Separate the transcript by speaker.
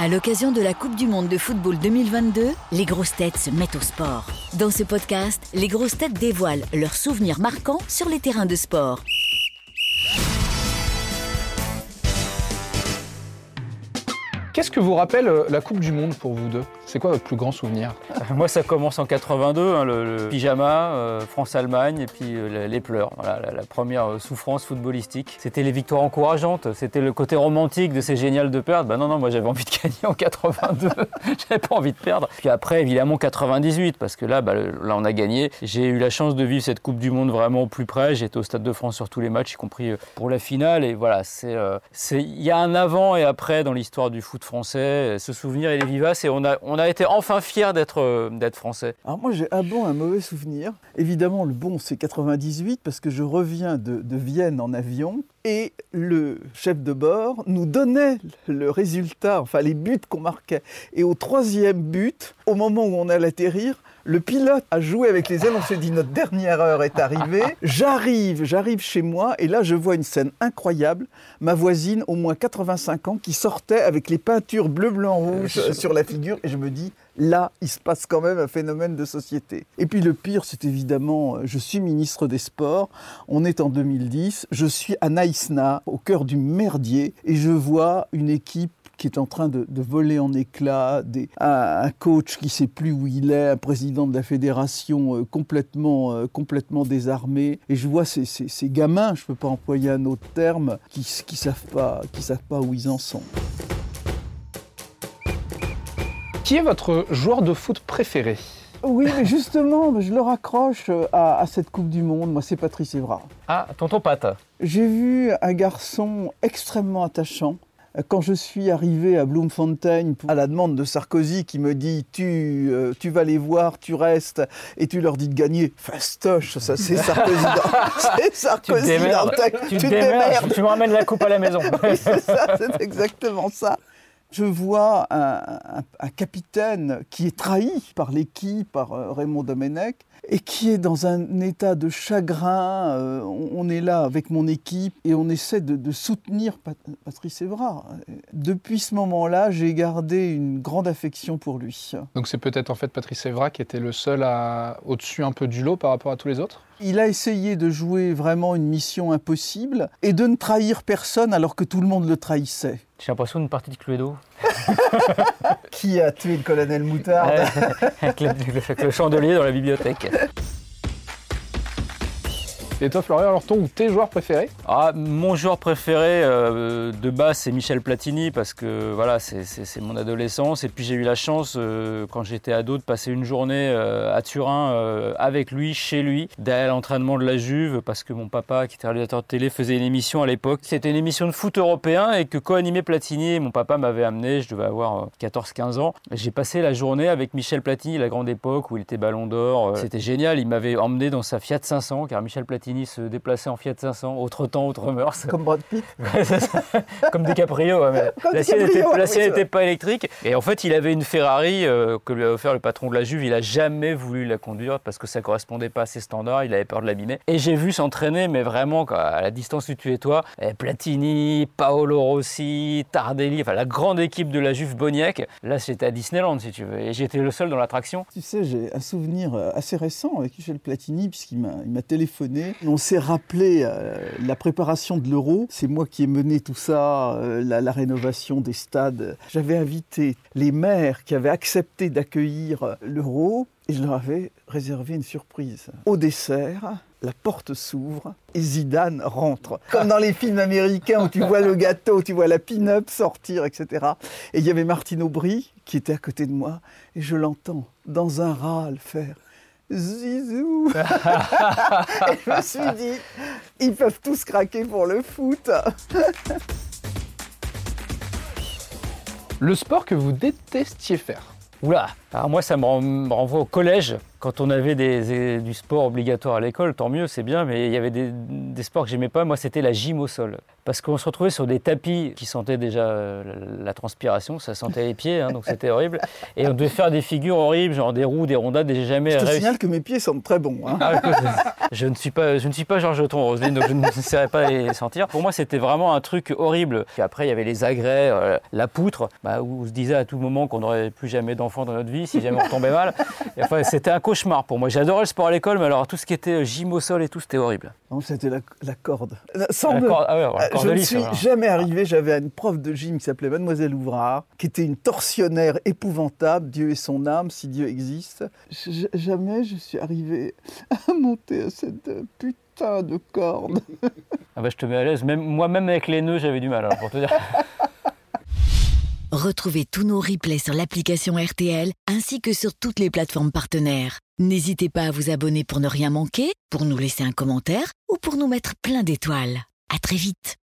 Speaker 1: À l'occasion de la Coupe du Monde de football 2022, les grosses têtes se mettent au sport. Dans ce podcast, les grosses têtes dévoilent leurs souvenirs marquants sur les terrains de sport.
Speaker 2: Qu'est-ce que vous rappelle euh, la Coupe du Monde pour vous deux? C'est quoi votre plus grand souvenir?
Speaker 3: Moi, ça commence en 82, hein, le, pyjama, euh, France-Allemagne, et puis euh, les pleurs. La, première euh, souffrance footballistique. C'était les victoires encourageantes, c'était le côté romantique de c'est génial de perdre. Ben non, non, moi j'avais envie de gagner en 82, j'avais pas envie de perdre. Puis après, évidemment, 98, parce que là, bah, là, on a gagné. J'ai eu la chance de vivre cette Coupe du Monde vraiment au plus près. J'étais au Stade de France sur tous les matchs, y compris pour la finale. Et voilà, c'est, il y a un avant et après dans l'histoire du foot français. Ce souvenir, il est vivace et on a, a été enfin fiers d'être, euh, d'être français.
Speaker 4: Alors moi j'ai un bon, un mauvais souvenir. Évidemment le bon c'est 98 parce que je reviens de, de Vienne en avion et le chef de bord nous donnait le résultat, enfin les buts qu'on marquait. Et au troisième but, au moment où on allait atterrir, le pilote a joué avec les ailes, on s'est dit notre dernière heure est arrivée. J'arrive, j'arrive chez moi et là je vois une scène incroyable. Ma voisine, au moins 85 ans, qui sortait avec les peintures bleu, blanc, rouge sur la figure et je me dis là, il se passe quand même un phénomène de société. Et puis le pire, c'est évidemment, euh, je suis ministre des Sports, on est en 2010, je suis à Naïsna, au cœur du merdier, et je vois une équipe qui est en train de, de voler en éclats, des- un, un coach qui sait plus où il est, un président de la fédération euh, complètement, euh, complètement désarmé. Et je vois ces, ces- ces gamins, je ne peux pas employer un autre terme, qui ne savent, pas- qui savent pas où ils en sont.
Speaker 2: Qui est votre joueur de foot préféré?
Speaker 4: Oui, mais justement, je le raccroche euh, à, à cette Coupe du Monde. Moi, c'est Patrice Evra.
Speaker 3: Ah, tonton Pat.
Speaker 4: J'ai vu un garçon extrêmement attachant. Quand je suis arrivé à Bloemfontein, à la demande de Sarkozy qui me dit tu, euh, tu vas les voir, tu restes et tu leur dis de gagner, fastoche, ça c'est Sarkozy. C'est
Speaker 3: Tu te
Speaker 4: Sarkozy dans
Speaker 3: démerdes.
Speaker 4: ta-
Speaker 3: Tu te démerdes. Tu me ramènes la coupe à la maison.
Speaker 4: oui, c'est ça, c'est exactement ça. Je vois un, capitaine qui est trahi par l'équipe, par euh, Raymond Domenech, et qui est dans un état de chagrin. Euh, on, est là avec mon équipe et on essaie de, soutenir Pat- Patrice Evra. Depuis ce moment-là, j'ai gardé une grande affection pour lui.
Speaker 2: Donc c'est peut-être en fait Patrice Evra qui était le seul au-dessus un peu du lot par rapport à tous les autres?
Speaker 4: Il a essayé de jouer vraiment une mission impossible et de ne trahir personne alors que tout le monde le trahissait.
Speaker 3: J'ai l'impression d'une partie de Cluedo.
Speaker 4: Qui a tué le colonel Moutarde
Speaker 3: avec, le, avec le chandelier dans la bibliothèque.
Speaker 2: Et toi Florian, alors ton ou tes joueurs préférés
Speaker 3: Ah, mon joueur préféré euh, de base, c'est Michel Platini parce que voilà, c'est- mon adolescence. Et puis j'ai eu la chance, euh, quand j'étais ado, de passer une journée euh, à Turin avec lui, chez lui, d'aller l'entraînement de la Juve parce que mon papa, qui était réalisateur de télé, faisait une émission à l'époque. C'était une émission de foot européen et que co-animait Platini. Mon papa m'avait amené, je devais avoir euh, 14-15 ans. J'ai passé la journée avec Michel Platini, la grande époque où il était ballon d'or. C'était génial. Il m'avait emmené dans sa Fiat 500 car Michel Platini se déplaçait en Fiat 500, autre temps, autre mœurs.
Speaker 4: Comme Brad Pitt.
Speaker 3: Comme des Caprio, ouais, mais
Speaker 4: Comme
Speaker 3: la sienne n'était
Speaker 4: ouais, oui,
Speaker 3: pas électrique. Et en fait, il avait une Ferrari euh, que lui a offert le patron de la Juve. Il a jamais voulu la conduire parce que ça correspondait pas à ses standards. Il avait peur de l'abîmer. Et j'ai vu s'entraîner, mais vraiment à la distance où tu es toi, eh, Platini, Paolo Rossi, Tardelli, enfin la grande équipe de la Juve Boniek. Là, c'était à Disneyland, si tu veux. Et j'étais le seul dans l'attraction.
Speaker 4: Tu sais, j'ai un souvenir euh, assez récent avec Michel Platini, puisqu'il m'a il m'a téléphoné. On s'est rappelé euh, la préparation de l'Euro. C'est moi qui ai mené tout ça, euh, la, la rénovation des stades. J'avais invité les maires qui avaient accepté d'accueillir euh, l'Euro et je leur avais réservé une surprise. Au dessert, la porte s'ouvre et Zidane rentre. Comme dans les films américains où tu vois le gâteau, tu vois la pin-up sortir, etc. Et il y avait Martine Aubry qui était à côté de moi et je l'entends dans un râle faire Zizou Et je me suis dit, ils peuvent tous craquer pour le foot.
Speaker 2: Le sport que vous détestiez faire
Speaker 3: Oula Alors moi, ça me renvoie au collège. Quand on avait des- du sport obligatoire à l'école, tant mieux, c'est bien, mais il y avait des, des sports que j'aimais pas. Moi, c'était la gym au sol. Parce qu'on se retrouvait sur des tapis qui sentaient déjà euh, la, la transpiration, ça sentait les pieds, hein, donc c'était horrible. Et on devait faire des figures horribles, genre des roues, des rondades, et j'ai jamais
Speaker 4: Je te
Speaker 3: réussi.
Speaker 4: signale que mes pieds sentent très bon. hein.
Speaker 3: Ah, je ne suis pas, je ne suis pas Georges Thon, Roselyne, donc je ne saurais pas les sentir. Pour moi, c'était vraiment un truc horrible. Puis après, il y avait les agrès, euh, la poutre, bah, où on se disait à tout moment qu'on n'aurait plus jamais d'enfants dans notre vie si jamais on tombait mal. Et enfin, c'était un cauchemar pour moi. J'adorais le sport à l'école, mais alors tout ce qui était gym au sol et tout, c'était horrible.
Speaker 4: Non, c'était la, la corde. Sans
Speaker 3: La
Speaker 4: me-
Speaker 3: corde- ah ouais, alors, la
Speaker 4: Euh,
Speaker 3: corde
Speaker 4: je ne suis
Speaker 3: alors.
Speaker 4: jamais arrivé. J'avais une prof de gym qui s'appelait Mademoiselle Ouvrard, qui était une torsionnaire épouvantable. Dieu et son âme, si Dieu existe. Jamais je suis arrivé à monter à cette putain de corde.
Speaker 3: Ah bah, je te mets à l'aise. Même, moi-même avec les nœuds, j'avais du mal, alors, pour te dire.
Speaker 1: Retrouvez tous nos replays sur l'application RTL ainsi que sur toutes les plateformes partenaires. N'hésitez pas à vous abonner pour ne rien manquer, pour nous laisser un commentaire ou pour nous mettre plein d'étoiles. À très vite.